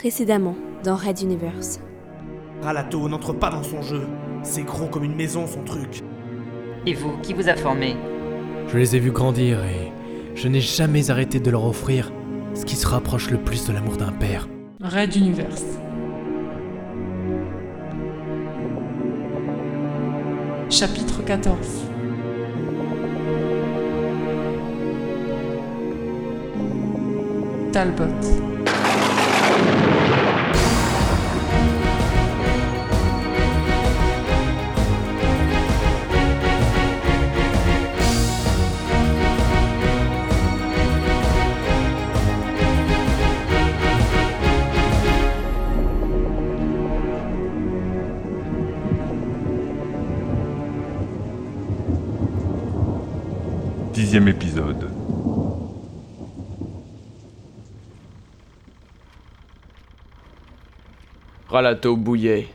Précédemment, dans Red Universe. Ralato n'entre pas dans son jeu. C'est gros comme une maison son truc. Et vous, qui vous a formé? Je les ai vus grandir et je n'ai jamais arrêté de leur offrir ce qui se rapproche le plus de l'amour d'un père. Red Universe. Chapitre 14 Talbot. Dixième épisode. Ralato bouillait.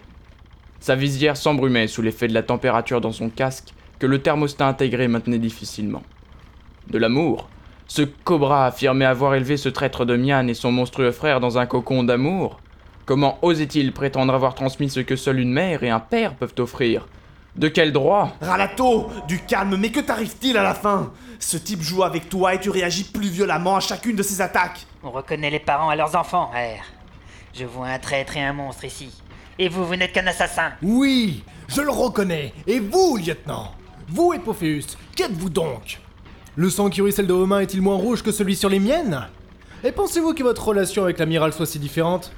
Sa visière s'embrumait sous l'effet de la température dans son casque que le thermostat intégré maintenait difficilement. De l'amour Ce cobra affirmait avoir élevé ce traître de Mian et son monstrueux frère dans un cocon d'amour Comment osait-il prétendre avoir transmis ce que seule une mère et un père peuvent offrir De quel droit Ralato Du calme, mais que t'arrive-t-il à la fin? Ce type joue avec toi et tu réagis plus violemment à chacune de ses attaques. On reconnaît les parents à leurs enfants, R. Je vois un traître et un monstre ici. Et vous, vous n'êtes qu'un assassin. Oui, je le reconnais. Et vous, lieutenant? Vous, Epophéus, qu'êtes-vous donc? Le sang qui ruisselle de vos mains est-il moins rouge que celui sur les miennes? Et pensez-vous que votre relation avec l'amiral soit si différente?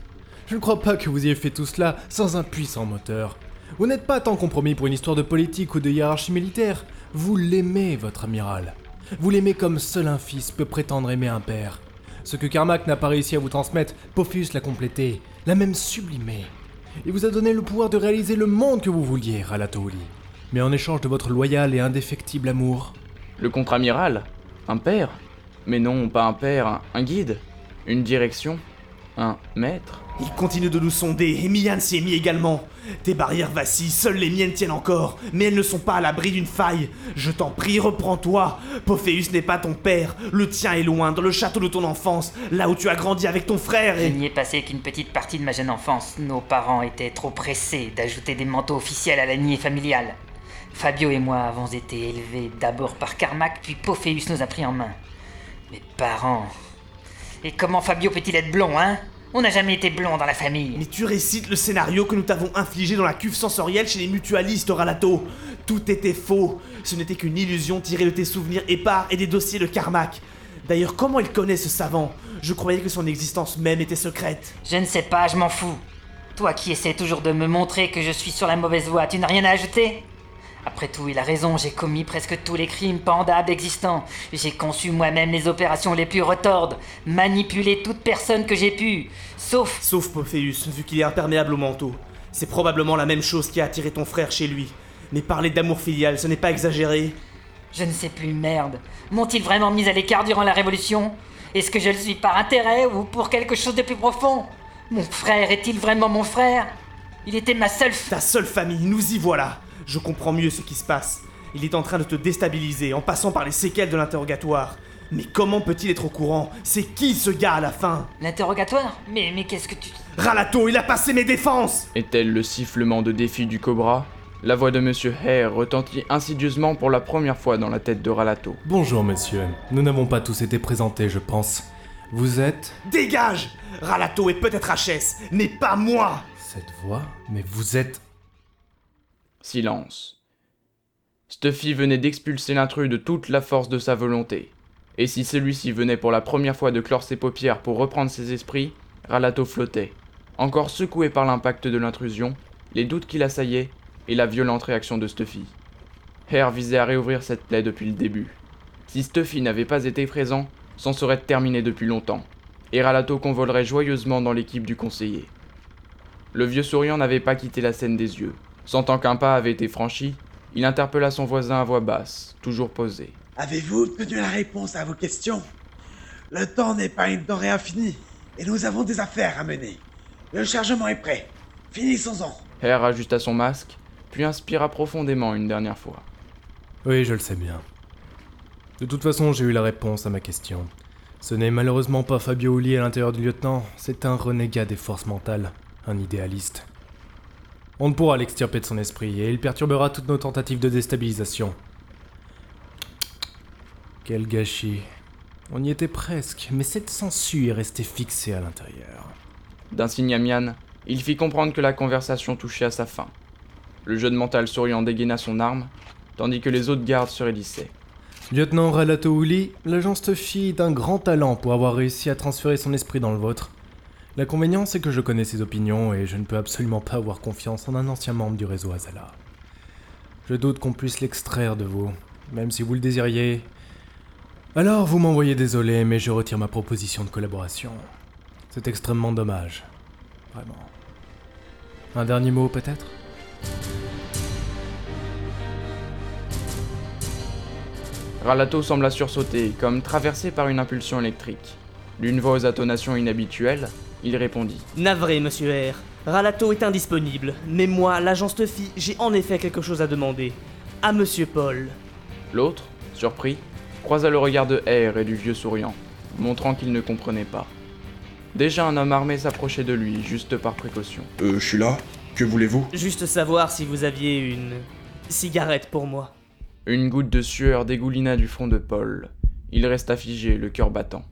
Je ne crois pas que vous ayez fait tout cela sans un puissant moteur. Vous n'êtes pas tant compromis pour une histoire de politique ou de hiérarchie militaire. Vous l'aimez, votre amiral. Vous l'aimez comme seul un fils peut prétendre aimer un père. Ce que Carmack n'a pas réussi à vous transmettre, Pophius l'a complété, l'a même sublimé. Il vous a donné le pouvoir de réaliser le monde que vous vouliez, Ralatouli. Mais en échange de votre loyal et indéfectible amour. Le contre-amiral Un père Mais non, pas un père, un, un guide Une direction Un maître Il continue de nous sonder et Mian s'y est mis également. Tes barrières vacillent, seules les miennes tiennent encore, mais elles ne sont pas à l'abri d'une faille. Je t'en prie, reprends-toi. Pophéus n'est pas ton père, le tien est loin, dans le château de ton enfance, là où tu as grandi avec ton frère Je et... n'y ai passé qu'une petite partie de ma jeune enfance. Nos parents étaient trop pressés d'ajouter des manteaux officiels à la lignée familiale. Fabio et moi avons été élevés d'abord par Carmack, puis Pophéus nous a pris en main. Mes parents. Et comment Fabio peut-il être blond, hein? On n'a jamais été blond dans la famille. Mais tu récites le scénario que nous t'avons infligé dans la cuve sensorielle chez les mutualistes, Ralato. Tout était faux. Ce n'était qu'une illusion tirée de tes souvenirs épars et des dossiers de Carmack. D'ailleurs, comment il connaît ce savant? Je croyais que son existence même était secrète. Je ne sais pas, je m'en fous. Toi qui essaies toujours de me montrer que je suis sur la mauvaise voie, tu n'as rien à ajouter? Après tout, il a raison, j'ai commis presque tous les crimes pendables existants. J'ai conçu moi-même les opérations les plus retordes, manipulé toute personne que j'ai pu, sauf... Sauf Pophéus, vu qu'il est imperméable au manteau. C'est probablement la même chose qui a attiré ton frère chez lui. Mais parler d'amour filial, ce n'est pas exagéré. Je ne sais plus, merde. M'ont-ils vraiment mis à l'écart durant la Révolution? Est-ce que je le suis par intérêt ou pour quelque chose de plus profond? Mon frère est-il vraiment mon frère? Il était ma seule... Ta seule famille, nous y voilà. Je comprends mieux ce qui se passe. Il est en train de te déstabiliser en passant par les séquelles de l'interrogatoire. Mais comment peut-il être au courant? C'est qui ce gars à la fin? L'interrogatoire? Mais, mais qu'est-ce que tu... Ralato, il a passé mes défenses Est-elle le sifflement de défi du cobra? La voix de Monsieur Hare retentit insidieusement pour la première fois dans la tête de Ralato. Bonjour, monsieur. Nous n'avons pas tous été présentés, je pense. Vous êtes? Dégage Ralato est peut-être HS, mais pas moi Cette voix? Mais vous êtes. Silence. Stuffy venait d'expulser l'intrus de toute la force de sa volonté. Et si celui-ci venait pour la première fois de clore ses paupières pour reprendre ses esprits, Ralato flottait, encore secoué par l'impact de l'intrusion, les doutes qui l'assaillaient et la violente réaction de Stuffy. Hare visait à réouvrir cette plaie depuis le début. Si Stuffy n'avait pas été présent, c'en serait terminé depuis longtemps, et Ralato convolerait joyeusement dans l'équipe du conseiller. Le vieux souriant n'avait pas quitté la scène des yeux. Sentant qu'un pas avait été franchi, il interpella son voisin à voix basse, toujours posé. Avez-vous obtenu la réponse à vos questions? Le temps n'est pas une denrée infinie, et nous avons des affaires à mener. Le chargement est prêt. Finissons-en. Hare ajusta son masque, puis inspira profondément une dernière fois. Oui, je le sais bien. De toute façon, j'ai eu la réponse à ma question. Ce n'est malheureusement pas Fabio Uli à l'intérieur du lieutenant, c'est un renégat des forces mentales, un idéaliste. On ne pourra l'extirper de son esprit et il perturbera toutes nos tentatives de déstabilisation. Quel gâchis. On y était presque, mais cette sangsue est restée fixée à l'intérieur. D'un signe à Mian, il fit comprendre que la conversation touchait à sa fin. Le jeune mental souriant dégaina son arme, tandis que les autres gardes se raidissaient. Lieutenant Ralato Uli, l'agent Stuffy est un grand talent pour avoir réussi à transférer son esprit dans le vôtre. L'inconvénient, c'est que je connais ses opinions et je ne peux absolument pas avoir confiance en un ancien membre du réseau Azala. Je doute qu'on puisse l'extraire de vous, même si vous le désiriez. Alors vous m'envoyez désolé, mais je retire ma proposition de collaboration. C'est extrêmement dommage. Vraiment. Un dernier mot peut-être? Ralato sembla sursauter, comme traversé par une impulsion électrique. D'une voix aux intonations inhabituelles, il répondit. Navré, monsieur R. Ralato est indisponible, mais moi, l'agent Stuffy, j'ai en effet quelque chose à demander. À monsieur Paul. L'autre, surpris, croisa le regard de R et du vieux souriant, montrant qu'il ne comprenait pas. Déjà un homme armé s'approchait de lui, juste par précaution. Euh, je suis là. Que voulez-vous? Juste savoir si vous aviez une cigarette pour moi. Une goutte de sueur dégoulina du front de Paul. Il resta figé, le cœur battant.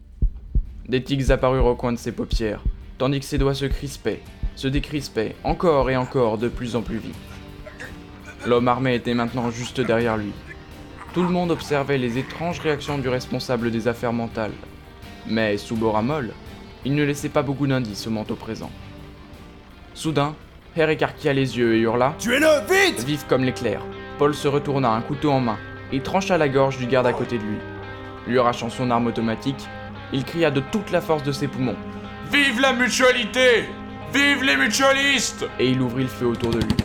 Des tics apparurent au coin de ses paupières, tandis que ses doigts se crispaient, se décrispaient, encore et encore, de plus en plus vite. L'homme armé était maintenant juste derrière lui. Tout le monde observait les étranges réactions du responsable des affaires mentales. Mais, sous Boramol, il ne laissait pas beaucoup d'indices au manteau présent. Soudain, Herr écarquilla les yeux et hurla Tuez-le, vite Vif comme l'éclair, Paul se retourna, un couteau en main, et trancha la gorge du garde à côté de lui. Lui arrachant son arme automatique, il cria de toute la force de ses poumons, Vive la mutualité Vive les mutualistes et il ouvrit le feu autour de lui.